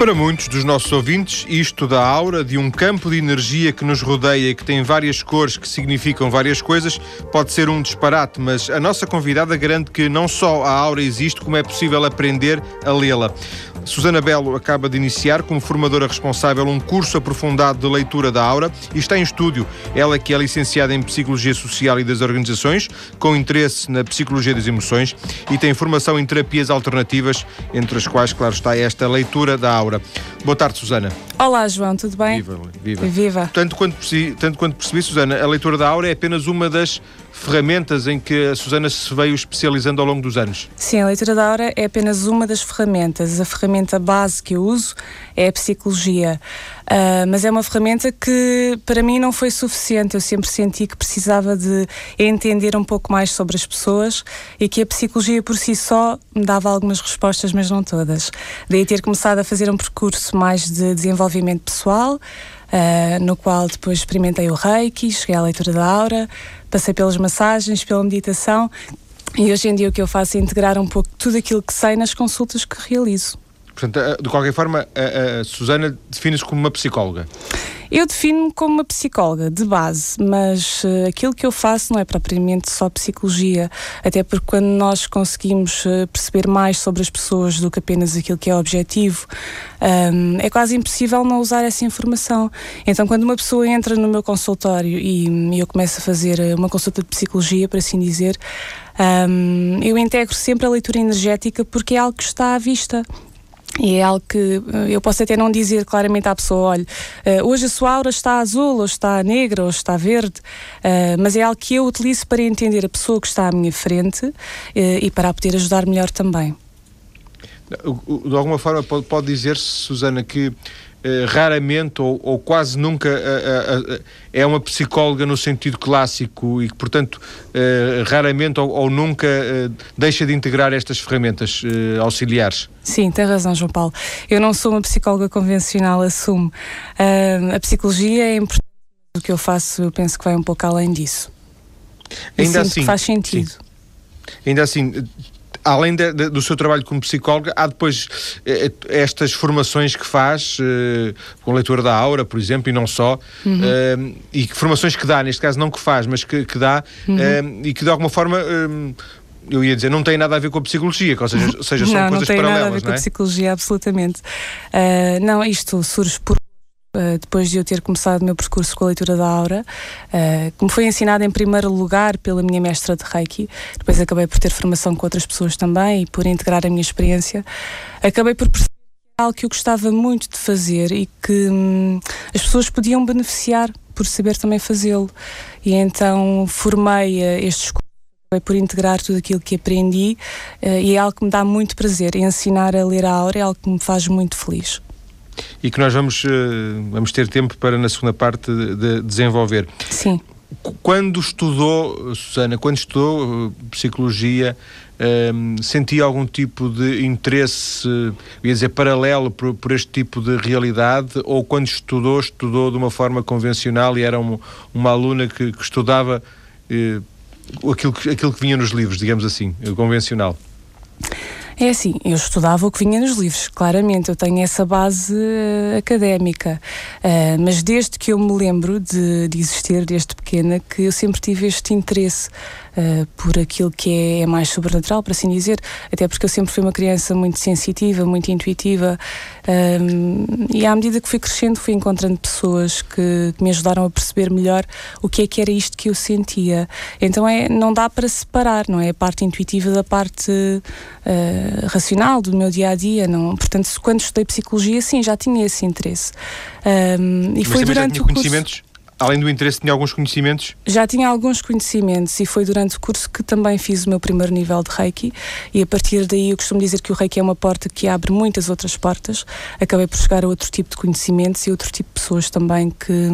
para muitos dos nossos ouvintes, isto da aura, de um campo de energia que nos rodeia e que tem várias cores que significam várias coisas, pode ser um disparate, mas a nossa convidada garante que não só a aura existe, como é possível aprender a lê-la. Susana Belo acaba de iniciar, como formadora responsável, um curso aprofundado de leitura da aura e está em estúdio. Ela que é licenciada em Psicologia Social e das Organizações, com interesse na Psicologia das Emoções e tem formação em terapias alternativas, entre as quais, claro, está esta leitura da aura. Boa tarde, Susana. Olá, João, tudo bem? Viva, viva. Viva. Tanto quanto, percebi, tanto quanto percebi, Susana, a leitura da aura é apenas uma das ferramentas em que a Susana se veio especializando ao longo dos anos. Sim, a leitura da aura é apenas uma das ferramentas. A ferramenta base que eu uso é a psicologia. Uh, mas é uma ferramenta que para mim não foi suficiente. Eu sempre senti que precisava de entender um pouco mais sobre as pessoas e que a psicologia por si só me dava algumas respostas, mas não todas. Daí ter começado a fazer um percurso mais de desenvolvimento pessoal. Uh, no qual depois experimentei o Reiki, cheguei à leitura da aura, passei pelas massagens, pela meditação e hoje em dia o que eu faço é integrar um pouco tudo aquilo que sei nas consultas que realizo. Portanto, de qualquer forma, a, a Susana define-se como uma psicóloga. Eu defino-me como uma psicóloga de base, mas uh, aquilo que eu faço não é propriamente só psicologia, até porque quando nós conseguimos uh, perceber mais sobre as pessoas do que apenas aquilo que é objetivo, um, é quase impossível não usar essa informação. Então, quando uma pessoa entra no meu consultório e, eu começo a fazer eh, uma consulta de psicologia, por assim dizer, um, eu integro sempre a leitura energética porque é algo que está à vista. E é algo que eh, eu posso até não dizer claramente à pessoa: olha, eh, hoje a sua aura está azul, ou está negra, ou está verde, eh, mas é algo que eu utilizo para entender a pessoa que está à minha frente e para a poder ajudar melhor também. De alguma forma, pode, dizer-se, Susana, que Uh, raramente ou, ou, quase nunca uh, uh, é uma psicóloga no sentido clássico e que, portanto, raramente ou, ou nunca deixa de integrar estas ferramentas auxiliares. Sim, tem razão, João Paulo. Eu não sou uma psicóloga convencional, assumo. a psicologia é importante, o que eu faço, eu penso que vai um pouco além disso. Ainda assim, faz sentido. Sim. Ainda assim, além de, de, do seu trabalho como psicóloga, há depois eh, estas formações que faz, eh, com leitura da aura, por exemplo, e não só, uhum. eh, e que formações que dá, neste caso não que faz, mas que, que dá, uhum. Eh, e que de alguma forma eh, eu ia dizer, não tem nada a ver com a psicologia, ou seja, seja são não, coisas paralelas, não tem nada a ver com a psicologia, absolutamente. Uh, não, isto surge por Uh, depois de eu ter começado o meu percurso com a leitura da aura, uh, como foi ensinado em primeiro lugar pela minha mestra de Reiki, depois acabei por ter formação com outras pessoas também e por integrar a minha experiência, acabei por perceber algo que eu gostava muito de fazer e que hum, as pessoas podiam beneficiar por saber também fazê-lo. E então formei uh, estes cursos por integrar tudo aquilo que aprendi e é algo que me dá muito prazer. Ensinar a ler a aura é algo que me faz muito feliz e que nós vamos, eh, vamos ter tempo para, na segunda parte, de desenvolver. Sim. Quando estudou, Susana, quando estudou eh, psicologia, um, eh, sentia algum tipo de interesse, ia dizer, paralelo por, por, este tipo de realidade? Ou quando estudou, estudou de uma forma convencional e era uma, uma aluna que, que estudava eh, aquilo, que, aquilo que vinha nos livros, digamos assim, convencional? É assim, eu estudava o que vinha nos livros, claramente, eu tenho essa base uh, académica, uh, mas desde que eu me lembro de, de, existir, desde pequena, que eu sempre tive este interesse uh, por aquilo que é, é, mais sobrenatural, para assim dizer, até porque eu sempre fui uma criança muito sensitiva, muito intuitiva, um, e à medida que fui crescendo, fui encontrando pessoas que, que, me ajudaram a perceber melhor o que é que era isto que eu sentia. Então é, não dá para separar, não é? A parte intuitiva da parte uh, racional do meu dia a dia, não. Portanto, quando estudei psicologia, sim, já tinha esse interesse. Um, e Mas foi durante o curso além do interesse, tinha alguns conhecimentos? Já tinha alguns conhecimentos e foi durante o curso que também fiz o meu primeiro nível de Reiki e a partir daí eu costumo dizer que o Reiki é uma porta que abre muitas outras portas. Acabei por chegar a outro tipo de conhecimentos e outro tipo de pessoas também que,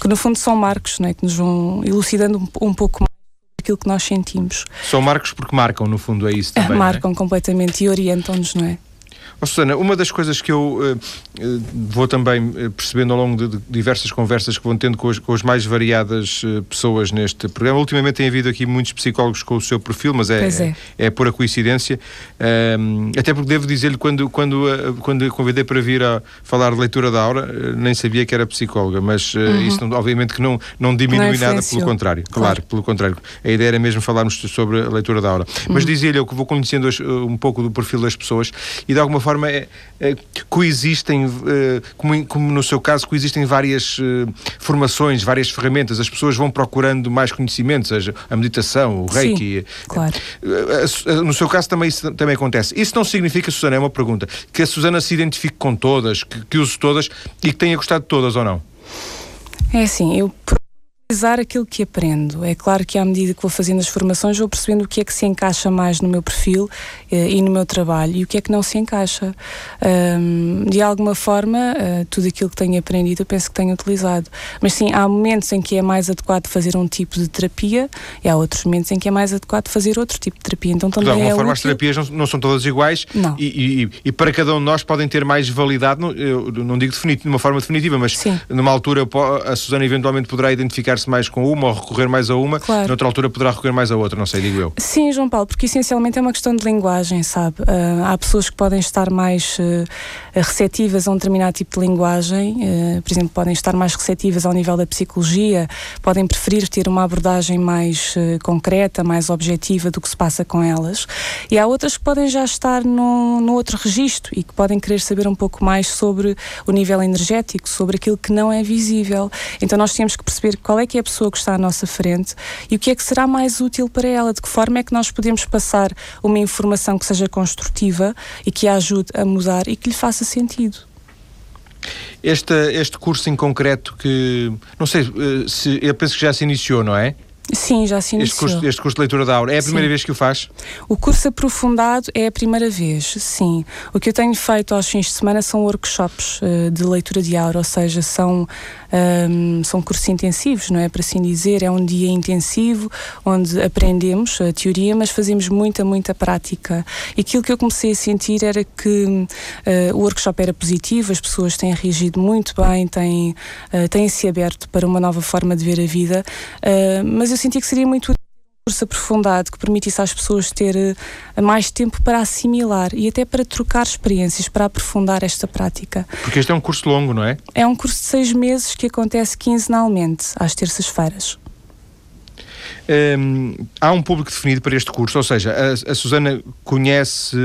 que no fundo são marcos, não é? que nos vão elucidando um, um pouco mais aquilo que nós sentimos. São marcos porque marcam, no fundo, é isso também. É? Marcam é? completamente e orientam-nos, não é? Oh, Susana, uma das coisas que eu uh, vou também uh, percebendo ao longo de, de, diversas conversas que vou tendo com, as, com as mais variadas uh, pessoas neste programa, ultimamente tem havido aqui muitos psicólogos com o seu perfil, mas é, é. é, é pura coincidência. até porque devo dizer-lhe, quando, quando, quando convidei para vir a falar de leitura da aura, nem sabia que era psicóloga, mas uhum. isso não, obviamente que não, não diminui não nada, pelo contrário. Claro, claro, pelo contrário. A ideia era mesmo falarmos sobre a leitura da aura. Uhum. Mas dizia-lhe eu que vou conhecendo um pouco do perfil das pessoas e de alguma forma é, é, coexistem, é, como, como, no seu caso, coexistem várias formações, várias ferramentas. As pessoas vão procurando mais conhecimentos, seja a meditação, o reiki. Sim, claro. No seu caso também isso também acontece. Isso não significa, Susana, é uma pergunta, que a Susana se identifique com todas, que, que use todas e que tenha gostado de todas ou não? É assim, eu utilizar aquilo que aprendo. É claro que à medida que vou fazendo as formações vou percebendo o que é que se encaixa mais no meu perfil eh, e no meu trabalho e o que é que não se encaixa. Um, de alguma forma, uh, tudo aquilo que tenho aprendido eu penso que tenho utilizado. Mas sim, há momentos em que é mais adequado fazer um tipo de terapia e há outros momentos em que é mais adequado fazer outro tipo de terapia. Então também de alguma é forma útil. as terapias não, não, são todas iguais. E, e, e, para cada um de nós podem ter mais validade, não, eu não digo definitivo, de uma forma definitiva, mas sim. numa altura a Susana eventualmente poderá identificar identificar-se mais com uma ou recorrer mais a uma, claro. noutra altura poderá recorrer mais a outra, não sei, digo eu. Sim, João Paulo, porque essencialmente é uma questão de linguagem, sabe? Uh, há pessoas que podem estar mais uh, receptivas a um determinado tipo de linguagem, uh, por exemplo, podem estar mais receptivas ao nível da psicologia, podem preferir ter uma abordagem mais concreta, mais objetiva do que se passa com elas, e há outras que podem já estar no, no outro registro e que podem querer saber um pouco mais sobre o nível energético, sobre aquilo que não é visível. Então nós temos que perceber qual é que é a pessoa que está à nossa frente e o que é que será mais útil para ela, de que forma é que nós podemos passar uma informação que seja construtiva e que a ajude a mudar e que lhe faça sentido. Este, este curso em concreto que, não sei, eh, se, eu penso que já se iniciou, não é? Sim, já se iniciou. Este curso, este curso de leitura da aura, é a primeira sim. vez que o faz? O curso aprofundado é a primeira vez, sim. O que eu tenho feito aos fins de semana são workshops uh, de leitura de aura, ou seja, são, um, são cursos intensivos, não é? Para assim dizer, é um dia intensivo onde aprendemos a teoria, mas fazemos muita, muita prática. E aquilo que eu comecei a sentir era que uh, o workshop era positivo, as pessoas têm reagido muito bem, têm, uh, têm se aberto para uma nova forma de ver a vida, mas eu senti que seria muito útil um curso aprofundado que permitisse às pessoas ter uh, mais tempo para assimilar e até para trocar experiências, para aprofundar esta prática. Porque este é um curso longo, não é? É um curso de seis meses que acontece quinzenalmente, às terças-feiras. Um, há um público definido para este curso, ou seja, a, a Susana conhece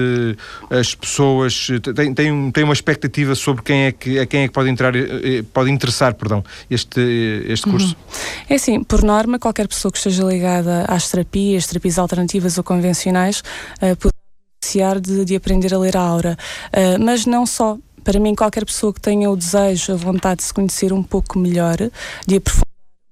as pessoas, tem, tem, um, tem uma expectativa sobre quem é que, a quem é que pode entrar, eh, eh, pode interessar, perdão, este, este curso? Uhum. É assim, por norma, qualquer pessoa que esteja ligada às terapias, terapias alternativas ou convencionais, uh, pode beneficiar de, de aprender a ler a aura. Uh, mas não só. Para mim, qualquer pessoa que tenha o desejo, a vontade de se conhecer um pouco melhor, de aprofundar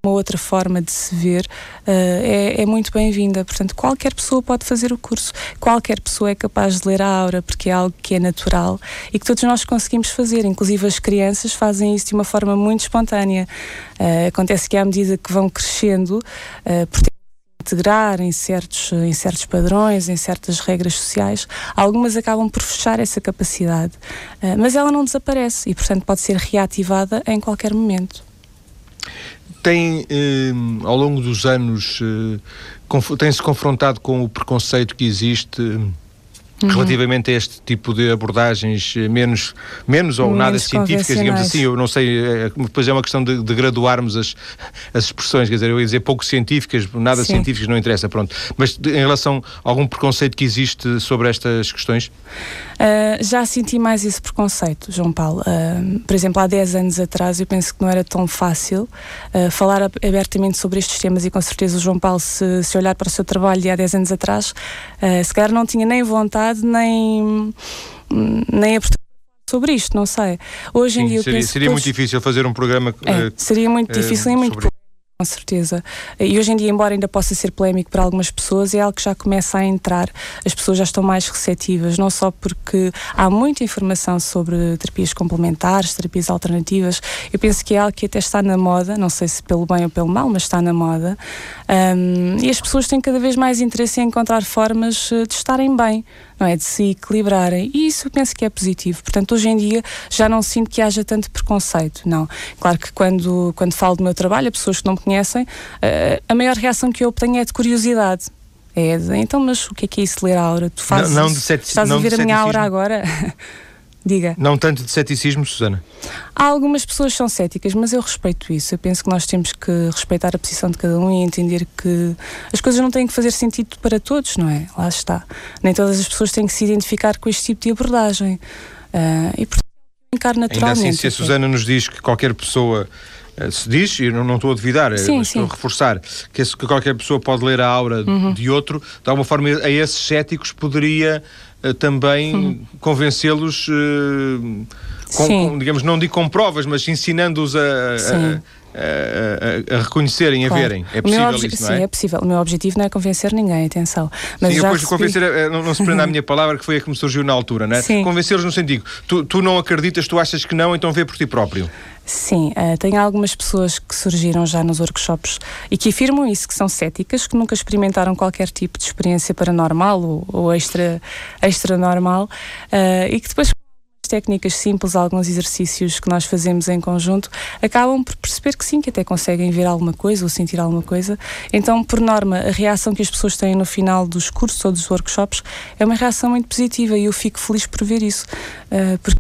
uma outra forma de se ver uh, é, é, muito bem-vinda. Portanto, qualquer pessoa pode fazer o curso, qualquer pessoa é capaz de ler a aura, porque é algo que é natural e que todos nós conseguimos fazer. Inclusive, as crianças fazem isso de uma forma muito espontânea. Uh, acontece que, à medida que vão crescendo, uh, por integrar em certos, em certos padrões, em certas regras sociais, algumas acabam por fechar essa capacidade. mas ela não desaparece e, portanto, pode ser reativada em qualquer momento tem, eh, ao longo dos anos, eh, tem-se confrontado com o preconceito que existe Uhum. relativamente a este tipo de abordagens eh, menos, menos ou menos nada científicas, digamos assim. Eu não sei, eh, depois é uma questão de, de, graduarmos as, as expressões, quer dizer, eu ia dizer pouco científicas, nada Sim. científicas não interessa, pronto. Mas de, em relação a algum preconceito que existe sobre estas questões? Uh, já senti mais esse preconceito, João Paulo. Uh, por exemplo, há 10 anos atrás eu penso que não era tão fácil uh, falar abertamente sobre estes temas e com certeza o João Paulo, se, se olhar para o seu trabalho de há 10 anos atrás, se calhar não tinha nem vontade nem, nem a sobre isto, não sei. Hoje Sim, em dia seria, seria todos... muito difícil fazer um programa. É, seria muito difícil e muito Com certeza. E hoje em dia, embora ainda possa ser polémico para algumas pessoas, é algo que já começa a entrar. As pessoas já estão mais receptivas, não só porque há muita informação sobre terapias complementares, terapias alternativas. Eu penso que é algo que até está na moda, não sei se pelo bem ou pelo mal, mas está na moda. Um, e as pessoas têm cada vez mais interesse em encontrar formas eh, de estarem bem não é? De se equilibrarem. E isso eu penso que é positivo. Portanto, hoje em dia já não sinto que haja tanto preconceito, não. Claro que quando, quando falo do meu trabalho, a pessoas que não me conhecem, uh, a maior reação que eu obtenho é de curiosidade. É de, então, mas o que é que é isso ler a aura? Tu fazes não, não de sete, Estás não a ver a minha aura agora? Diga. Não tanto de ceticismo, Susana? Há algumas pessoas que são céticas, mas eu respeito isso. Eu penso que nós temos que respeitar a posição de cada um e entender que as coisas não têm que fazer sentido para todos, não é? Lá está. Nem todas as pessoas têm que se identificar com este tipo de abordagem. Uh, e portanto, brincar naturalmente. Ainda assim, se a Susana nos diz que qualquer pessoa eh, se diz, e não, não estou a duvidar, sim, estou a reforçar, que, que, qualquer pessoa pode ler a aura uhum. de outro, de alguma forma a esses céticos poderia também uhum. convencê-los, uh, digamos, não digo com provas, mas ensinando-os a, a, a, a, reconhecerem, claro. a verem. É possível isso, não é? Sim, é possível. O meu objetivo não é convencer ninguém, atenção. Mas sim, depois convencer, não, não se prenda a minha palavra, que foi a que me surgiu na altura, não é? Convencer-os no sentido, tu, tu não acreditas, tu achas que não, então vê por ti próprio. Sim, uh, tem algumas pessoas que surgiram já nos workshops e que afirmam isso, que são céticas, que nunca experimentaram qualquer tipo de experiência paranormal ou, ou extra, extra normal uh, e que depois técnicas simples, alguns exercícios que nós fazemos em conjunto, acabam por perceber que sim, que até conseguem ver alguma coisa ou sentir alguma coisa. Então, por norma, a reação que as pessoas têm no final dos cursos ou dos workshops é uma reação muito positiva e eu fico feliz por ver isso, uh, porque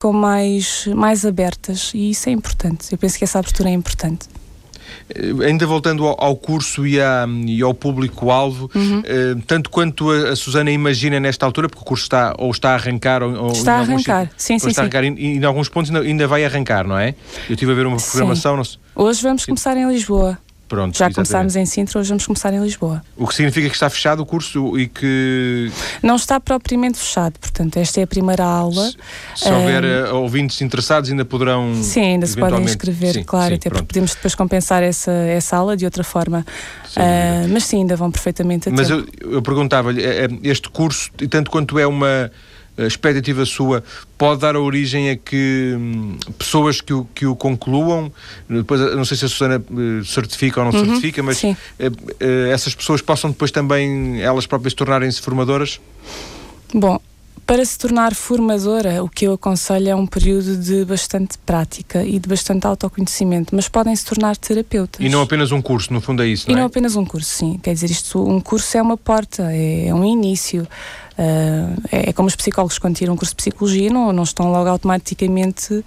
ficam mais, mais abertas e isso é importante. Eu penso que essa abertura é importante. Eh, ainda voltando ao, ao curso e, e ao público-alvo, uhum. eh, tanto quanto a, a, Susana imagina nesta altura, porque o curso está ou está a arrancar ou, está a arrancar, sim, sim, está sim. Arrancar, e, e, em alguns pontos ainda, ainda, vai arrancar, não é? Eu estive a ver uma programação. Hoje vamos sim. começar em Lisboa. Pronto, Já começámos em Sintra, hoje vamos começar em Lisboa. O que significa que está fechado o curso e que. Não está propriamente fechado, portanto, esta é a primeira aula. Se, se houver uh, ouvintes interessados, ainda poderão. Sim, ainda se podem inscrever, sim, claro, sim, até pronto. porque podemos depois compensar essa, essa aula de outra forma. Uh, mas sim, ainda vão perfeitamente a Mas eu, eu perguntava-lhe, este curso, tanto quanto é uma expectativa sua pode dar origem a que hum, pessoas que o, que o concluam, depois não sei se a Susana uh, certifica ou não uhum, certifica, mas uh, uh, essas pessoas possam depois também elas próprias tornarem-se formadoras? Bom, para se tornar formadora, o que eu aconselho é um período de bastante prática e de bastante autoconhecimento, mas podem se tornar terapeutas. E não apenas um curso, no fundo é isso, não E não é? apenas um curso, sim. Quer dizer, isto, um curso é uma porta, é, é um início. Uh, é, como os psicólogos quando tiram um curso de psicologia não, não estão logo automaticamente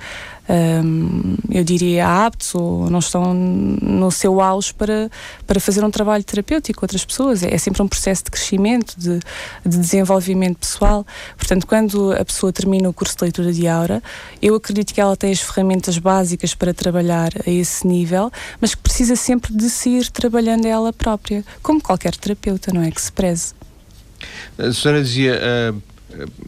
um, eu diria aptos ou não estão no seu auge para, para fazer um trabalho terapêutico com outras pessoas. É, é sempre um processo de crescimento de, de, desenvolvimento pessoal. Portanto quando a pessoa termina o curso de leitura de aura eu acredito que ela tem as ferramentas básicas para trabalhar a esse nível mas que precisa sempre de se ir trabalhando ela própria como qualquer terapeuta, não é? Que se preze a Susana dizia. Uh,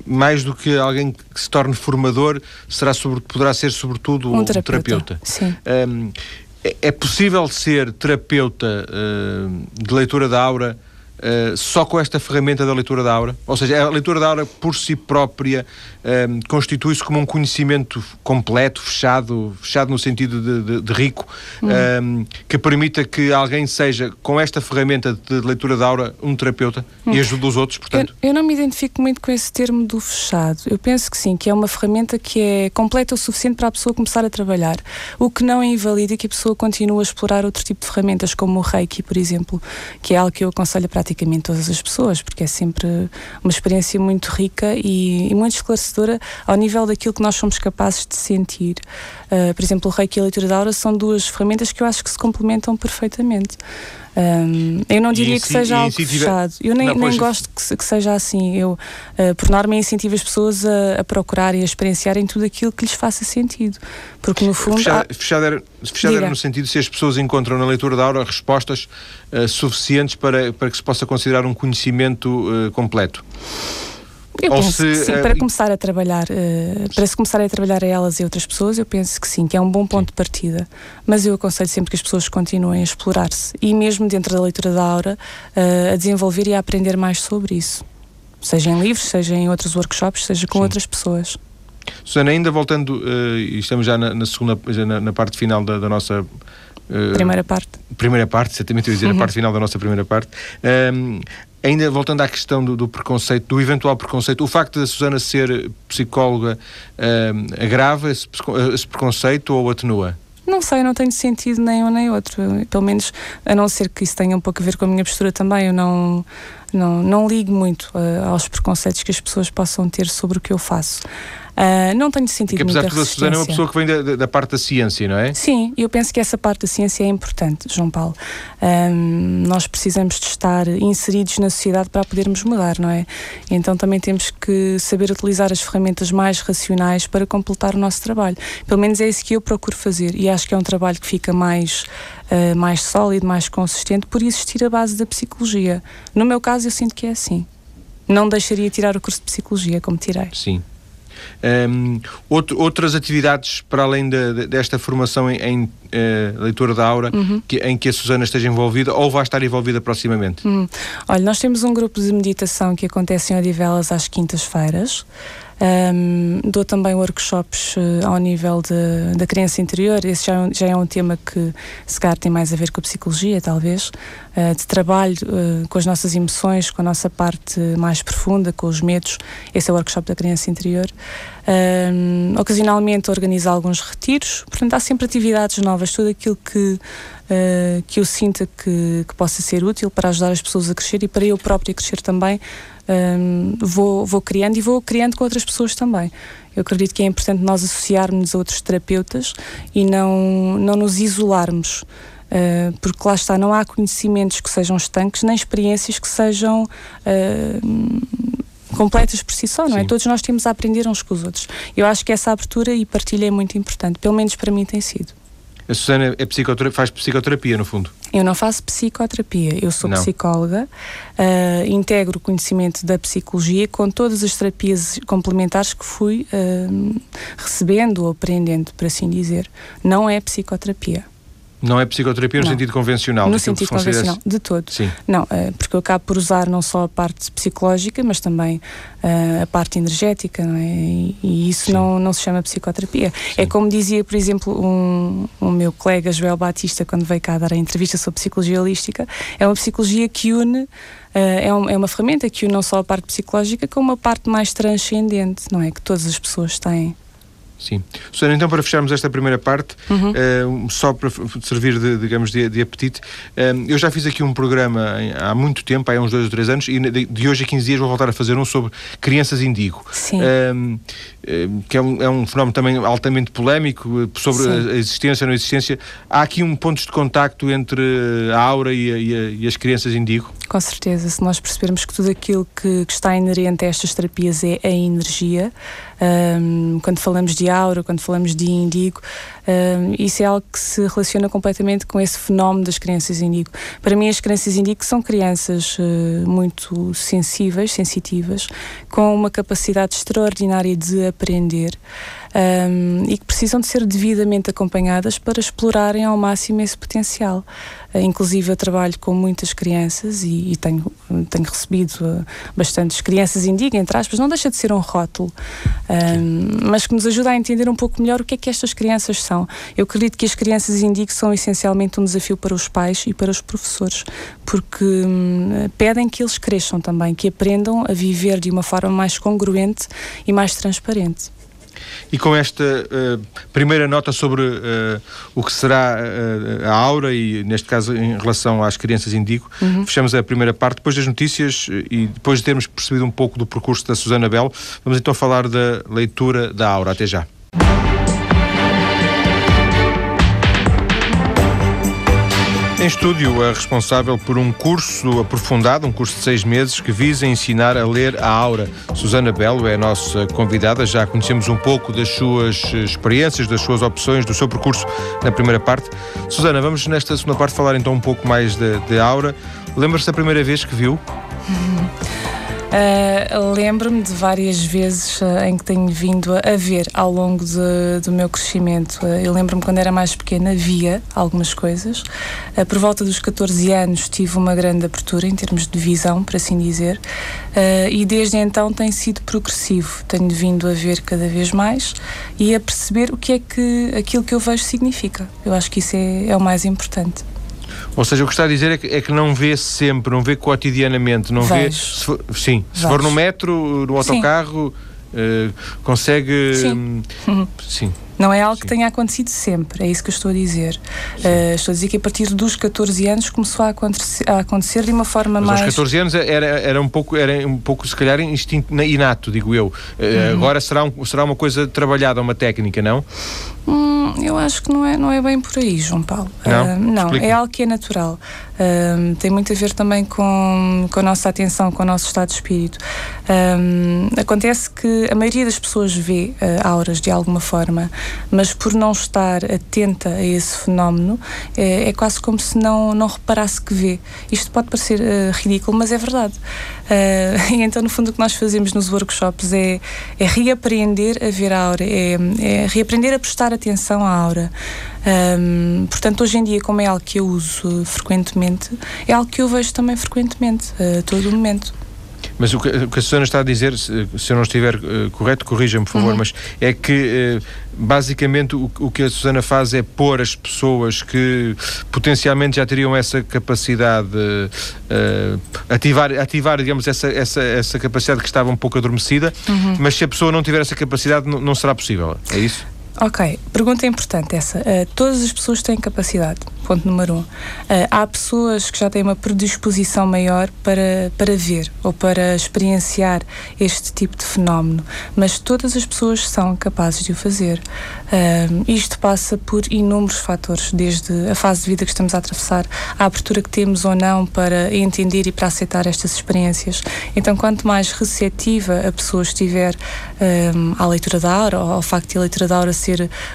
mais do que alguém que se torne formador, será sobre, poderá ser sobretudo um, um terapeuta. terapeuta. Sim. Um, é, é, possível ser terapeuta uh, de leitura da aura Uh, só com esta ferramenta da leitura da aura? Ou seja, a leitura da aura por si própria uh, constitui-se como um conhecimento completo, fechado, fechado no sentido de, de, de rico, uhum. uh, que permita que alguém seja, com esta ferramenta de leitura da aura, um terapeuta uhum. e ajude os outros, portanto? Eu, eu, não me identifico muito com esse termo do fechado. Eu penso que sim, que é uma ferramenta que é completa o suficiente para a pessoa começar a trabalhar. O que não é invalida que a pessoa continue a explorar outro tipo de ferramentas, como o Reiki, por exemplo, que é algo que eu aconselho praticamente todas as pessoas, porque é sempre uma experiência muito rica e, e muito esclarecedora ao nível daquilo que nós somos capazes de sentir. Uh, por exemplo, o Reiki e a leitura da aura são duas ferramentas que eu acho que se complementam perfeitamente. Um, eu não diria que seja algo fechado. Eu nem, não, nem gosto que, que, seja assim. Eu, uh, por norma, incentivo as pessoas a, a procurarem e a experienciarem tudo aquilo que lhes faça sentido. Porque, no fundo. Fechado, há... fechado, era, fechado era, no sentido se as pessoas encontram na leitura da aura respostas uh, suficientes para, para que se possa considerar um conhecimento uh, completo. Eu Ou penso se, que sim, uh, para começar a trabalhar, uh, para se começar a trabalhar a elas e outras pessoas, eu penso que sim, que é um bom ponto sim. de partida. Mas eu aconselho sempre que as pessoas continuem a explorar-se e mesmo dentro da leitura da aura, uh, a desenvolver e a aprender mais sobre isso. Seja em livros, seja em outros workshops, seja com sim. outras pessoas. Susana, ainda voltando, e estamos já na, na segunda, já na, na, parte final da, da nossa primeira parte. Primeira parte, exatamente, eu ia dizer uhum. a parte final da nossa primeira parte. Um, ainda voltando à questão do, do, preconceito, do eventual preconceito, o facto da Susana ser psicóloga uh, agrava esse, esse, preconceito ou atenua? Não sei, não tenho sentido nem um nem outro. Pelo menos, a não ser que isso tenha um pouco a ver com a minha postura também, eu não, não, não ligo muito uh, aos preconceitos que as pessoas possam ter sobre o que eu faço. Uh, não tenho sentido Porque apesar de tudo, a Susana é uma pessoa que vem da, da, parte da ciência, não é? Sim, eu penso que essa parte da ciência é importante, João Paulo. Um, nós precisamos de estar inseridos na sociedade para podermos mudar, não é? Então também temos que saber utilizar as ferramentas mais racionais para completar o nosso trabalho. Pelo menos é isso que eu procuro fazer e acho que é um trabalho que fica mais, uh, mais sólido, mais consistente por existir a base da psicologia. No meu caso, eu sinto que é assim. Não deixaria tirar o curso de psicologia como tirei. Sim. Um, outro, outras atividades para além de, desta formação em, em uh, leitura da aura uhum. que, em que a Susana esteja envolvida ou vai estar envolvida proximamente? Uhum. Olha, nós temos um grupo de meditação que acontece em Odivelas às quintas-feiras. Um, dou também workshops uh, ao nível de, da criança interior. Esse já, é já, é um tema que se calhar tem mais a ver com a psicologia, talvez, uh, de trabalho uh, com as nossas emoções, com a nossa parte mais profunda, com os medos. Esse é o workshop da criança interior. Um, ocasionalmente organizo alguns retiros, portanto, há sempre atividades novas, tudo aquilo que que eu sinta que, que, possa ser útil para ajudar as pessoas a crescer e para eu própria crescer também, um, vou, vou criando e vou criando com outras pessoas também. Eu acredito que é importante nós associarmos a outros terapeutas e não, não nos isolarmos. Uh, porque lá está, não há conhecimentos que sejam estanques, nem experiências que sejam uh, completas por si só, não é? Todos nós temos a aprender uns com os outros. Eu acho que essa abertura e partilha é muito importante, pelo menos para mim tem sido. A Susana é psicoterapia, faz psicoterapia, no fundo? Eu não faço psicoterapia, eu sou não. psicóloga, uh, integro o conhecimento da psicologia com todas as terapias complementares que fui uh, recebendo ou aprendendo, por assim dizer. Não é psicoterapia. Não é psicoterapia no não. sentido convencional? No sentido convencional, de todo. Sim. Não, eh, porque eu acabo por usar não só a parte psicológica, mas também uh, a parte energética, não é? E, isso não, não se chama psicoterapia. Sim. É como dizia, por exemplo, um, um meu colega Joel Batista, quando veio cá dar a entrevista sobre psicologia holística, é uma psicologia que une uh, é, é, uma ferramenta que une não só a parte psicológica, como uma parte mais transcendente, não é? Que todas as pessoas têm. Sim. Susana, então para fecharmos esta primeira parte, uhum. uh, só para servir de, digamos, de, de apetite, uh, eu já fiz aqui um programa em, há muito tempo, há uns dois ou três anos, e de, de, hoje a 15 dias vou voltar a fazer um sobre crianças indigo. Sim. Uh, que é um, é um, fenómeno também altamente polémico sobre Sim. a existência ou não existência. Há aqui um ponto de contacto entre a aura e, a, e, a, e as crianças indigo? Com certeza, se nós percebermos que tudo aquilo que, que está inerente a estas terapias é a energia, um, quando falamos de aura, quando falamos de índigo, um, isso é algo que se relaciona completamente com esse fenómeno das crianças índigo. Para mim, as crianças índigo são crianças uh, muito sensíveis, sensitivas, com uma capacidade extraordinária de aprender um, e que precisam de ser devidamente acompanhadas para explorarem ao máximo esse potencial. Uh, inclusive, eu trabalho com muitas crianças e, e tenho, tenho recebido uh, bastantes crianças indígenas, entre aspas, não deixa de ser um rótulo, um, mas que nos ajuda a entender um pouco melhor o que é que estas crianças são. Eu acredito que as crianças indígenas são essencialmente um desafio para os pais e para os professores, porque um, pedem que eles cresçam também, que aprendam a viver de uma forma mais congruente e mais transparente. E com esta uh, primeira nota sobre uh, o que será uh, a aura e, neste caso, em relação às crianças indico, uhum. fechamos a primeira parte. Depois das notícias e depois de termos percebido um pouco do percurso da Susana Bell, vamos então falar da leitura da aura. Até já. Em estúdio, é responsável por um curso aprofundado, um curso de seis meses, que visa ensinar a ler a aura. Susana Belo é a nossa convidada, já conhecemos um pouco das suas experiências, das suas opções, do seu percurso na primeira parte. Susana, vamos nesta segunda parte falar então um pouco mais de, de aura. Lembra-se da primeira vez que viu? Uh, Lembro-me de várias vezes uh, em que tenho vindo a, a ver ao longo de, do meu crescimento. Uh, eu lembro-me quando era mais pequena, via algumas coisas. por volta dos 14 anos tive uma grande abertura em termos de visão, por assim dizer, e desde então tem sido progressivo. Tenho vindo a ver cada vez mais e a perceber o que é que aquilo que eu vejo significa. Eu acho que isso é, é o mais importante. Ou seja, o que está a dizer é que, é que não vê sempre, não vê cotidianamente, não Vejo. vê. Se for, sim, se for no metro, no autocarro, uh, consegue. Sim. Hum, sim. Não é algo Sim. que tenha acontecido sempre, é isso que eu estou a dizer. Uh, estou a dizer que a partir dos 14 anos começou a acontecer, a acontecer de uma forma Mas mais. Aos 14 anos era, era, um pouco, era um pouco, se calhar, instinto inato, digo eu. Uh, uhum. Agora será, um, será uma coisa trabalhada, uma técnica, não? Hum, eu acho que não é, não é bem por aí, João Paulo. Não, uh, não é algo que é natural. Uh, tem muito a ver também com, com a nossa atenção, com o nosso estado de espírito. Uh, acontece que a maioria das pessoas vê auras de alguma forma, mas por não estar atenta a esse fenómeno, é, é quase como se não, não reparasse que vê. Isto pode parecer ridículo, mas é verdade. e então, no fundo, o que nós fazemos nos workshops é, é reaprender a ver a aura, é, é reaprender a prestar atenção à aura. Um, portanto, hoje em dia, como é algo que eu uso frequentemente, é algo que eu vejo também frequentemente, a todo momento. Mas o que, o que a Susana está a dizer, se, se eu não estiver uh, correto, corrija-me, por favor, uhum. mas é que uh, basicamente o, o, que a Susana faz é pôr as pessoas que potencialmente já teriam essa capacidade, uh, ativar, ativar, digamos, essa, essa, essa capacidade que estava um pouco adormecida, uhum. mas se a pessoa não tiver essa capacidade, não, não será possível. É isso? Ok, pergunta importante essa. Uh, todas as pessoas têm capacidade, ponto número um. Uh, há pessoas que já têm uma predisposição maior para, para ver ou para experienciar este tipo de fenómeno, mas todas as pessoas são capazes de o fazer. Uh, isto passa por inúmeros fatores, desde a fase de vida que estamos a atravessar, a abertura que temos ou não para entender e para aceitar estas experiências. Então, quanto mais receptiva a pessoa estiver à leitura da aura, ou ao facto de a leitura da aura ser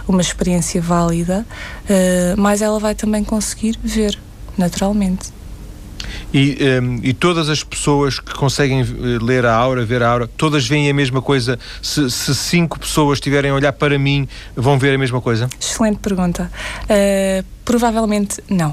uma experiência válida, uh, mais ela vai também conseguir ver, naturalmente. E, um, ehm, e, todas as pessoas que conseguem eh, ler a aura, ver a aura, todas veem a mesma coisa? Se, se cinco pessoas estiverem a olhar para mim, vão ver a mesma coisa? Excelente pergunta. Uh, provavelmente não.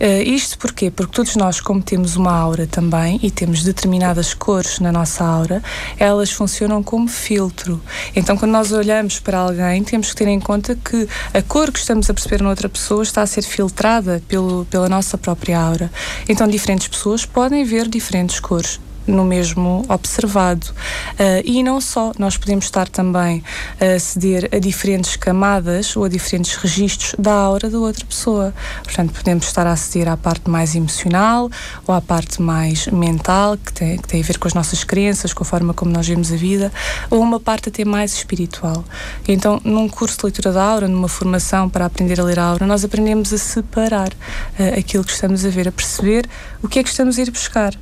Uh, isto porquê? Porque todos nós, como temos uma aura também e temos determinadas cores na nossa aura, elas funcionam como filtro. Então, quando nós olhamos para alguém, temos que ter em conta que a cor que estamos a perceber noutra pessoa está a ser filtrada pelo, pela nossa própria aura. Então, diferentes pessoas podem ver diferentes cores no mesmo observado. Uh, e não só, nós podemos estar também a aceder a diferentes camadas ou a diferentes registros da aura da outra pessoa. Portanto, podemos estar a aceder à parte mais emocional ou à parte mais mental, que tem, que tem a ver com as nossas crenças, com a forma como nós vemos a vida, ou uma parte até mais espiritual. Então, num curso de leitura da aura, numa formação para aprender a ler a aura, nós aprendemos a separar uh, aquilo que estamos a ver, a perceber o que é que estamos a ir buscar.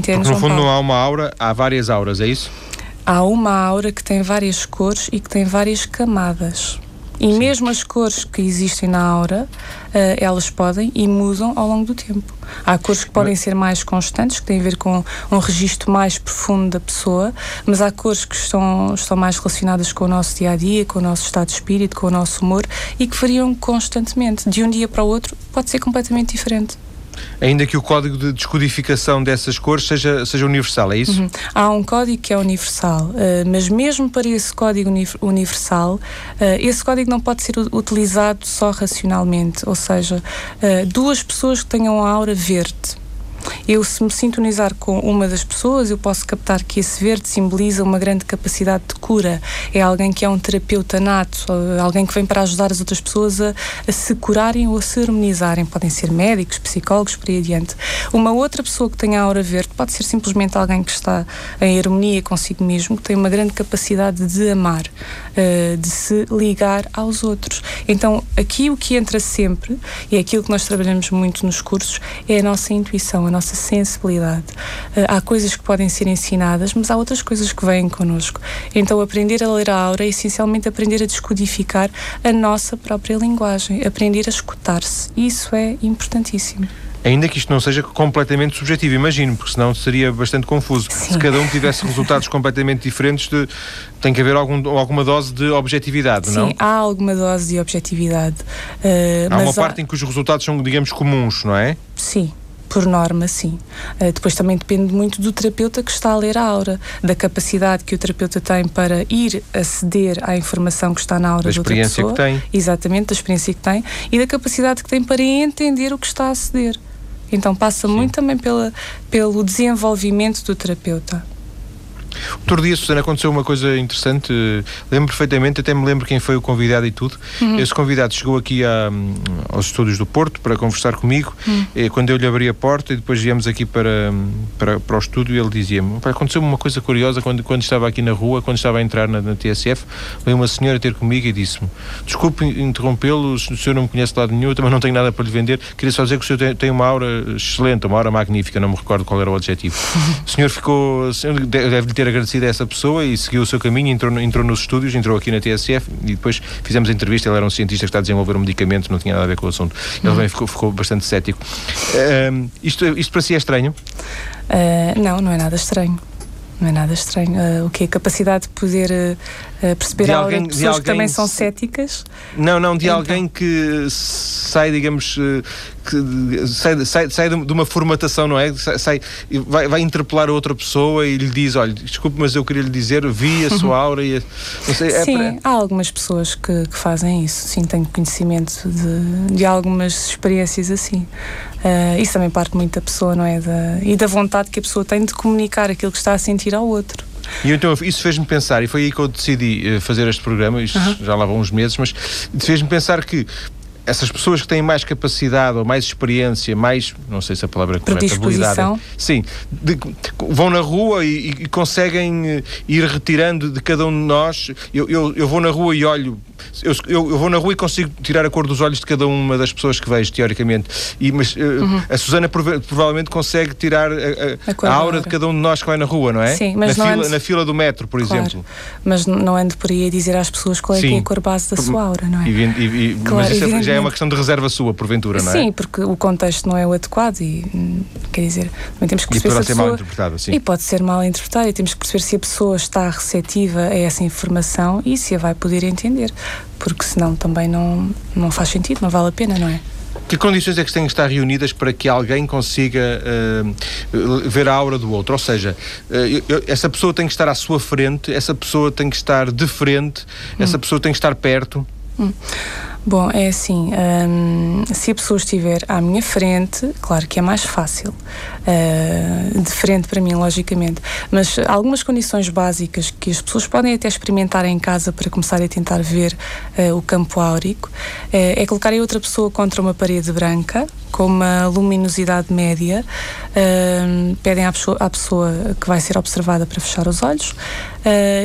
Porque no fundo não há uma aura, há várias auras, é isso? Há uma aura que tem várias cores e que tem várias camadas. E Sim. mesmo as cores que existem na aura, uh, elas podem e mudam ao longo do tempo. Há cores que podem ser mais constantes, que têm a ver com um registro mais profundo da pessoa, mas há cores que estão, estão mais relacionadas com o nosso dia a dia, com o nosso estado de espírito, com o nosso humor e que variam constantemente. De um dia para o outro pode ser completamente diferente ainda que o código de descodificação dessas cores seja, seja universal, é isso? Uhum. Há um código que é universal, uh, mas mesmo para esse código uni universal, uh, esse código não pode ser utilizado só racionalmente, ou seja, uh, duas pessoas que tenham a aura verde eu, se me sintonizar com uma das pessoas, eu posso captar que esse verde simboliza uma grande capacidade de cura. É alguém que é um terapeuta nato, alguém que vem para ajudar as outras pessoas a, a se curarem ou a se harmonizarem. Podem ser médicos, psicólogos, por aí adiante. Uma outra pessoa que tem a aura verde pode ser simplesmente alguém que está em harmonia consigo mesmo, que tem uma grande capacidade de amar, uh, de se ligar aos outros. Então, aqui o que entra sempre, e é aquilo que nós trabalhamos muito nos cursos, é a nossa intuição, nossa sensibilidade. Uh, há coisas que podem ser ensinadas, mas há outras coisas que vêm connosco. Então, aprender a ler a aura é essencialmente aprender a descodificar a nossa própria linguagem, aprender a escutar-se. Isso é importantíssimo. Ainda que isto não seja completamente subjetivo, imagino, porque senão seria bastante confuso. Sim. Se cada um tivesse resultados completamente diferentes, de, tem que haver algum, alguma dose de objetividade, Sim, não? Sim, há alguma dose de objetividade. Uh, há uma parte há... em que os resultados são, digamos, comuns, não é? Sim, por norma, sim. Uh, depois também depende muito do terapeuta que está a ler a aura, da capacidade que o terapeuta tem para ir aceder à informação que está na aura da experiência que tem. Exatamente, da experiência que tem e da capacidade que tem para entender o que está a aceder. Então passa sim. muito também pela, pelo desenvolvimento do terapeuta. Outro dia, Susana, aconteceu uma coisa interessante. Lembro perfeitamente, até me lembro quem foi o convidado e tudo. Uhum. Esse convidado chegou aqui a, aos estúdios do Porto para conversar comigo. Uhum. E, quando eu lhe abri a porta e depois viemos aqui para, para, para o estúdio, ele dizia-me: Aconteceu-me uma coisa curiosa quando, quando estava aqui na rua, quando estava a entrar na, na TSF. Veio uma senhora ter comigo e disse-me: Desculpe interrompê-lo, o senhor não me conhece de lado nenhum, eu também não tenho nada para lhe vender. Queria só dizer que o senhor tem, tem uma aura excelente, uma aura magnífica, não me recordo qual era o adjetivo. O senhor ficou, o senhor deve-lhe ter agradecido a essa pessoa e seguiu o seu caminho, entrou, entrou nos estúdios, entrou aqui na TSF e depois fizemos a entrevista. Ele era um cientista que está a desenvolver um medicamento, não tinha nada a ver com o assunto. Ele uhum. ficou, ficou bastante cético. Uh, isto, isto para si é estranho? Uh, não, não é nada estranho. Não é nada estranho. Uh, o que é a capacidade de poder uh, perceber de a alguém, de pessoas de alguém, que também são céticas? Não, não, de então. alguém que sai, digamos, que sai, sai, sai de uma formatação, não é? Sai, vai, vai interpelar a outra pessoa e lhe diz: olha, desculpe, mas eu queria lhe dizer, vi a sua aura e. A, sei, é sim, para... há algumas pessoas que, que, fazem isso, sim, tenho conhecimento de, de algumas experiências assim. Uh, isso também parte muito da pessoa, não é? Da, e da vontade que a pessoa tem de comunicar aquilo que está a sentir ao outro. E então isso fez-me pensar, e foi aí que eu decidi eh, fazer este programa, isto uh -huh. já lá vão uns meses, mas fez-me pensar que essas pessoas que têm mais capacidade ou mais experiência, mais, não sei se a palavra é correta, habilidade, sim, de, vão na rua e, e, conseguem eh, ir retirando de cada um de nós. Eu, eu, eu vou na rua e olho, eu, eu, vou na rua e consigo tirar a cor dos olhos de cada uma das pessoas que vejo, teoricamente. E, mas eh, uhum. a Susana prova provavelmente consegue tirar a, a, a, aura de cada um de nós que vai na rua, não é? Sim, mas na, fila, ande... na fila do metro, por claro. exemplo. Mas não ando por aí a dizer às pessoas qual é, é a cor base da sua aura, não é? E, e, claro, mas isso é, já é uma questão de reserva sua, porventura, não é? Sim, porque o contexto não é o adequado e, hum, quer dizer, também temos que perceber e se a pessoa... mal interpretado, sim. E pode ser mal interpretado e temos que perceber se a pessoa está receptiva a essa informação e se a vai poder entender, porque senão também não, não faz sentido, não vale a pena, não é? Que condições é que têm que estar reunidas para que alguém consiga uh, ver a aura do outro? Ou seja, uh, essa pessoa tem que estar à sua frente, essa pessoa tem que estar de frente, hum. essa pessoa tem que estar perto. Hum. Bom, é assim, hum, se a pessoa estiver à minha frente, claro que é mais fácil, uh, de frente para mim, logicamente, mas algumas condições básicas que as pessoas podem até experimentar em casa para começar a tentar ver uh, o campo áurico uh, é colocarem outra pessoa contra uma parede branca, com uma luminosidade média, pedem à pessoa, à pessoa, que vai ser observada para fechar os olhos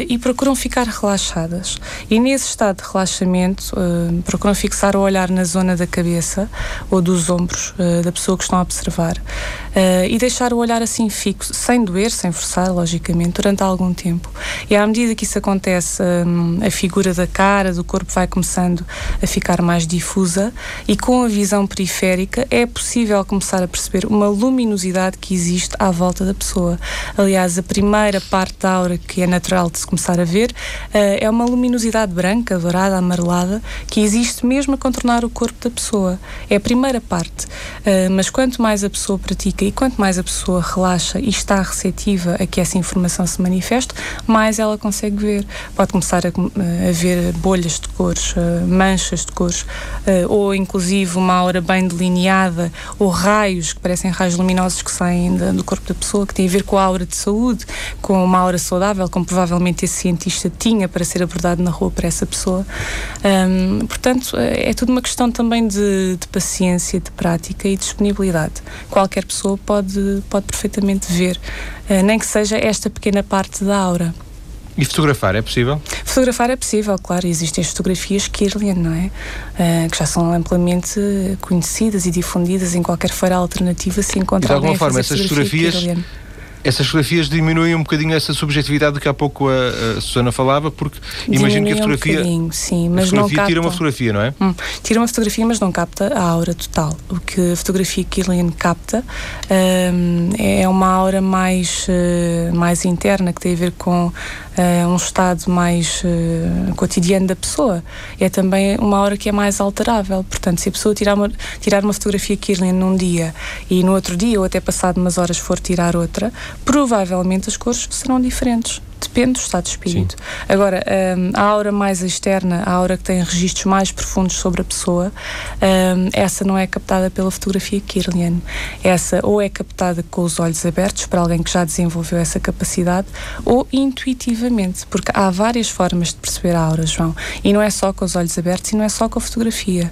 e procuram ficar relaxadas. E nesse estado de relaxamento, procuram procuram fixar o olhar na zona da cabeça ou dos ombros uh, da pessoa que estão a observar uh, e deixar o olhar assim fixo, sem doer, sem forçar, logicamente, durante algum tempo. E à medida que isso acontece, um, a figura da cara, do corpo vai começando a ficar mais difusa e com a visão periférica é possível começar a perceber uma luminosidade que existe à volta da pessoa. Aliás, a primeira parte da aura que é natural de se começar a ver uh, é uma luminosidade branca, dourada, amarelada, que existe mesmo a contornar o corpo da pessoa. É a primeira parte. Uh, mas quanto mais a pessoa pratica e quanto mais a pessoa relaxa e está receptiva a que essa informação se manifeste, mais ela consegue ver. Pode começar a, a ver bolhas de cores, uh, manchas de cores, ou inclusive uma aura bem delineada, ou raios que parecem raios luminosos que saem do corpo da pessoa, que tem a ver com a aura de saúde, com uma aura saudável, como provavelmente esse cientista tinha para ser abordado na rua para essa pessoa. Portanto, portanto, é tudo uma questão também de, de, paciência, de prática e disponibilidade. Qualquer pessoa pode, pode perfeitamente ver, uh, nem que seja esta pequena parte da aura. E fotografar é possível? Fotografar é possível, claro. Existem as fotografias Kirlian, não é? Uh, que já são amplamente conhecidas e difundidas em qualquer feira alternativa se encontra e de alguma forma essas fotografias Essas fotografias diminuem um bocadinho essa subjetividade de que há pouco a, a Susana falava, porque imagino que a fotografia. Um sim, mas a fotografia não capta. tira uma fotografia, não é? Hum, tira uma fotografia, mas não capta a aura total. O que a fotografia Killian capta um, é uma aura mais, uh, mais interna, que tem a ver com uh, um estado mais uh, cotidiano da pessoa. É também uma aura que é mais alterável. Portanto, se a pessoa tirar uma, tirar uma fotografia Kirlian num dia e no outro dia, ou até passado umas horas, for tirar outra, provavelmente as cores serão diferentes. Depende do estado de espírito. Sim. Agora, um, a aura mais externa, a aura que tem registros mais profundos sobre a pessoa, um, essa não é captada pela fotografia Kirlian. Essa ou é captada com os olhos abertos, para alguém que já desenvolveu essa capacidade, ou intuitivamente, porque há várias formas de perceber a aura, João. E não é só com os olhos abertos e não é só com a fotografia.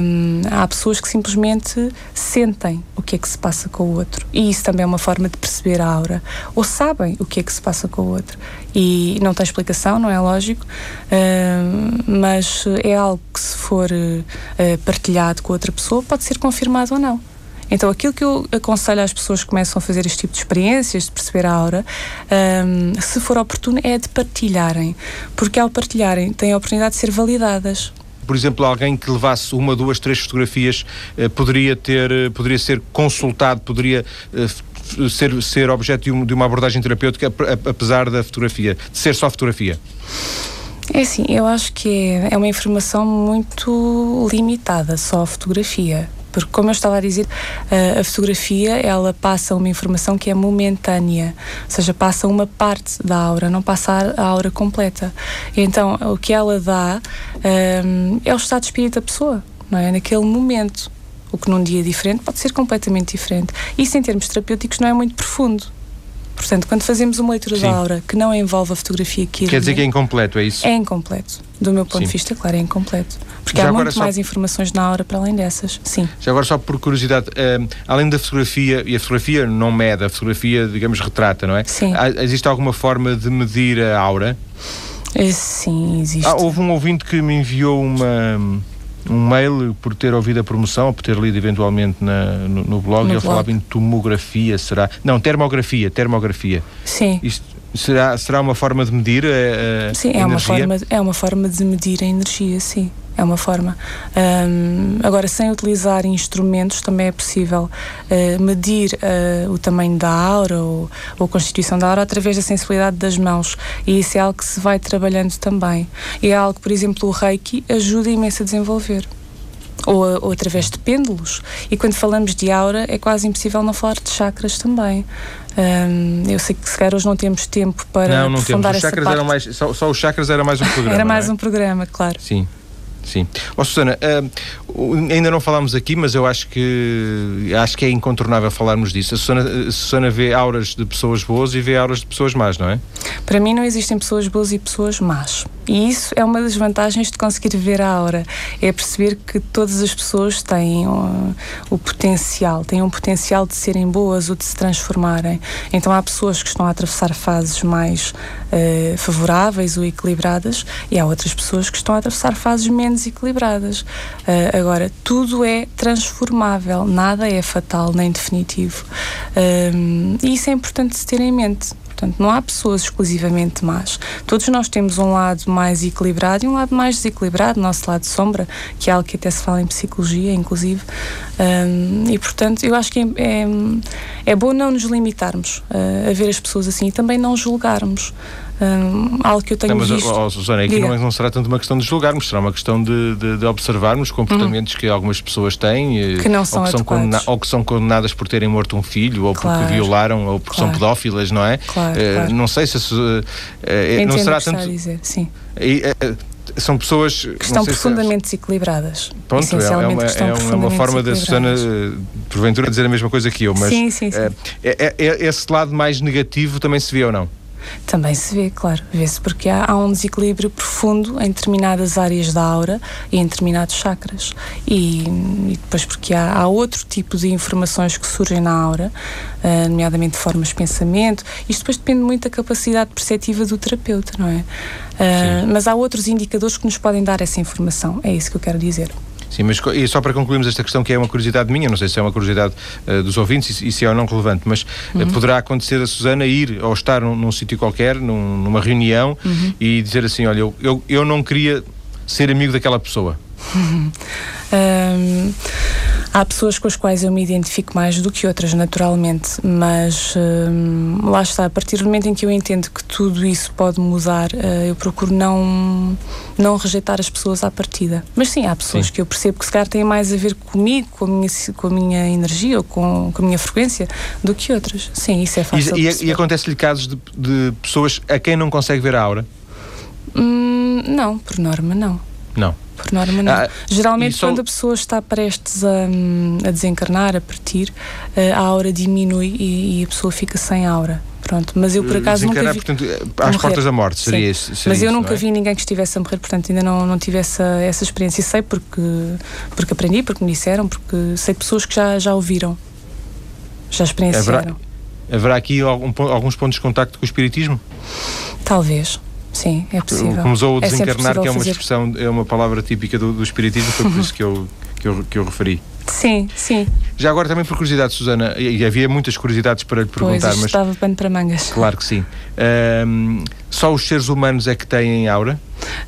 Um, há pessoas que simplesmente sentem o que é que se passa com o outro. E isso também é uma forma de perceber a aura. Ou sabem o que é que se passa com o outro outro. E não tem explicação, não é lógico, uh, mas é algo que, se for uh, partilhado com outra pessoa, pode ser confirmado ou não. Então, aquilo que eu aconselho às pessoas que começam a fazer este tipo de experiências, de perceber a aura, um, se for oportuno, é de partilharem. Porque ao partilharem, têm a oportunidade de ser validadas por exemplo, alguém que levasse uma, duas, três fotografias eh, poderia ter, eh, poderia ser consultado, poderia eh, ser, ser objeto de, um, de uma abordagem terapêutica, apesar da fotografia, de ser só fotografia? É assim, eu acho que é, uma informação muito limitada, só a fotografia. Porque, como eu estava a dizer, a, fotografia ela passa uma informação que é momentânea, ou seja, passa uma parte da aura, não passa a aura completa. Então, o que ela dá um, é o estado de espírito da pessoa, não é? Naquele momento. O que num dia diferente pode ser completamente diferente. Isso, em termos terapêuticos, não é muito profundo. Portanto, quando fazemos uma leitura Sim. da aura que não envolve a fotografia que Quer dizer que é incompleto, é isso? É incompleto. Do meu ponto Sim. de vista, claro, é incompleto. Porque Já há muito só... mais informações na aura para além dessas. Sim. Já agora, só por curiosidade, uh, além da fotografia, e a fotografia não mede, a fotografia, digamos, retrata, não é? Sim. Há, existe alguma forma de medir a aura? Eh, sim, existe. Ah, houve um ouvinte que me enviou uma um mail por ter ouvido a promoção, ou por ter lido eventualmente na, no, no, blog, no ele blog. falava em tomografia, será? Não, termografia, termografia. Sim. Isto será, será uma forma de medir a, a sim, é energia? Forma, é uma forma de medir a energia, sim é uma forma. Um, agora, sem utilizar instrumentos, também é possível uh, medir uh, o tamanho da aura ou, ou, a constituição da aura através da sensibilidade das mãos. E isso é algo que se vai trabalhando também. E é algo que, por exemplo, o Reiki ajuda imenso a desenvolver. Ou, ou, através de pêndulos. E quando falamos de aura, é quase impossível não falar de chakras também. Um, eu sei que se calhar hoje não temos tempo para não, não temos. Os chakras eram mais, só, só, os chakras era mais um programa. era mais é? um programa, claro. Sim. Sim. Oh, Susana, uh, ainda não falámos aqui, mas eu acho que acho que é incontornável falarmos disso. A Susana, a Susana vê auras de pessoas boas e vê auras de pessoas más, não é? Para mim não existem pessoas boas e pessoas más. E isso é uma das vantagens de conseguir ver a aura. É perceber que todas as pessoas têm o, o potencial, têm um potencial de serem boas ou de se transformarem. Então há pessoas que estão a atravessar fases mais uh, favoráveis ou equilibradas e há outras pessoas que estão a atravessar fases menos desequilibradas. Uh, agora, tudo é transformável, nada é fatal nem definitivo. Um, e isso é importante se ter em mente. Portanto, não há pessoas exclusivamente más. Todos nós temos um lado mais equilibrado e um lado mais desequilibrado, nosso lado sombra, que é algo que até se fala em psicologia, inclusive. Um, e, portanto, eu acho que é, é, é bom não nos limitarmos uh, a ver as pessoas assim e também não julgarmos. Um, algo que eu tenho não, mas, visto. Oh, Susana, aqui não, é, não, será tanto uma questão de julgarmos, será uma questão de, de, de observarmos comportamentos uhum. que algumas pessoas têm que não são ou, que são condena, ou que são condenadas por terem morto um filho, ou claro. porque violaram, ou porque claro. são pedófilas, não é? Claro, uh. Não sei se. Uh, não será tanto. Dizer, sim. são pessoas que estão profundamente se... desequilibradas. Pronto, essencialmente é, uma, é uma forma da Susana, porventura, dizer a mesma coisa que eu, mas sim, sim, sim. É, é, esse lado mais negativo também se vê ou não? Também se vê, claro. Vê-se porque há, há, um desequilíbrio profundo em determinadas áreas da aura e em determinados chakras. E, e depois porque há, há, outro tipo de informações que surgem na aura, uh, nomeadamente formas de pensamento. Isto depois depende muito da capacidade perceptiva do terapeuta, não é? Uh, mas há outros indicadores que nos podem dar essa informação. É isso que eu quero dizer. Sim, mas e só para concluirmos esta questão que é uma curiosidade minha, não sei se é uma curiosidade uh, dos ouvintes e, se é ou não relevante, mas uh, uhum. poderá acontecer a Susana ir ou estar num, num sítio qualquer, num, numa reunião uhum. e dizer assim, olha, eu, eu, eu não queria ser amigo daquela pessoa. um, há pessoas com as quais eu me identifico mais do que outras, naturalmente, mas um, lá está, a partir do momento em que eu entendo que tudo isso pode mudar, uh, eu procuro não, não rejeitar as pessoas à partida. Mas sim, há pessoas sim. que eu percebo que se calhar têm mais a ver comigo, com a minha, com a minha energia ou com, com a minha frequência, do que outras. Sim, isso é fácil. E, e, e acontece-lhe casos de, de, pessoas a quem não consegue ver a aura? Hum, não, por norma, não. Não. Por norma, não. Ah, Geralmente, só... quando a pessoa está prestes a, a desencarnar, a partir, eh, a aura diminui e, e, a pessoa fica sem aura. Pronto, mas eu por acaso nunca vi. Portanto, às portas da morte, seria isso. Mas eu isso, nunca é? vi ninguém que estivesse a morrer, portanto ainda não, não tive essa, essa experiência. E sei porque, porque aprendi, porque me disseram, porque sei pessoas que já, já ouviram, já experienciaram. Haverá, haverá aqui algum, alguns pontos de contacto com o Espiritismo? Talvez. Sim, é possível. Começou a é desencarnar, é que é uma expressão, é uma palavra típica do, do espiritismo, foi por isso que eu, que eu, que eu referi. Sim, sim. Já agora também por curiosidade, Susana, e havia muitas curiosidades para lhe perguntar, pois, mas estava pano para mangas. Claro que sim. Um, só os seres humanos é que têm aura?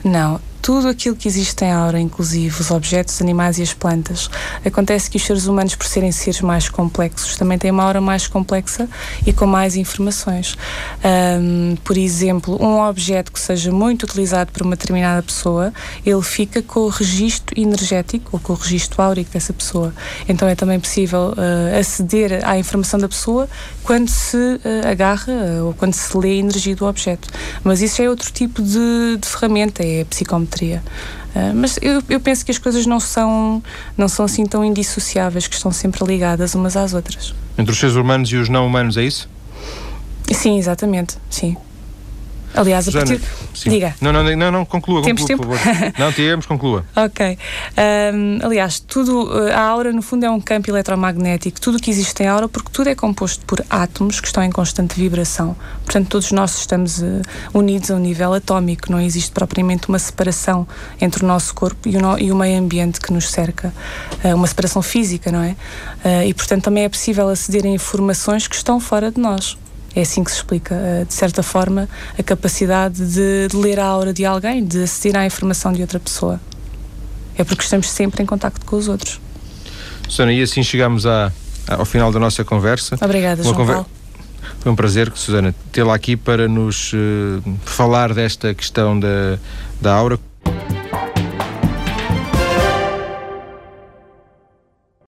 Não, tudo aquilo que existe em aura, inclusive os objetos, os animais e as plantas. Acontece que os seres humanos, por serem seres mais complexos, também têm uma aura mais complexa e com mais informações. Um, por exemplo, um objeto que seja muito utilizado por uma determinada pessoa, ele fica com o registro energético ou com o registro áurico dessa pessoa. Então é também possível uh, aceder à informação da pessoa quando se uh, agarra uh, ou quando se lê a energia do objeto. Mas isso é outro tipo de, de ferramenta, é a psicometria Uh, mas eu, eu, penso que as coisas não são, não são assim tão indissociáveis, que estão sempre ligadas umas às outras. Entre os seres humanos e os não humanos, é isso? Sim, exatamente, sim. Aliás, a partir. Sim. Diga. Não, não, não, não conclua, Temos conclua, tempo? por favor. não, temos, conclua. ok. Um, aliás, tudo. A aura, no fundo, é um campo eletromagnético. Tudo o que existe em aura, porque tudo é composto por átomos que estão em constante vibração. Portanto, todos nós estamos uh, unidos a um nível atómico. Não existe propriamente uma separação entre o nosso corpo e o, no, e o meio ambiente que nos cerca. Uh, uma separação física, não é? Uh, e, portanto, também é possível aceder a informações que estão fora de nós. É assim que se explica, eh, de certa forma, a capacidade de, de ler a aura de alguém, de aceder à informação de outra pessoa. É porque estamos sempre em contacto com os outros. Susana, e assim chegamos à, ao final da nossa conversa. Obrigada, João conver... Foi um prazer, Susana, tê-la aqui para nos uh, falar desta questão da, da aura.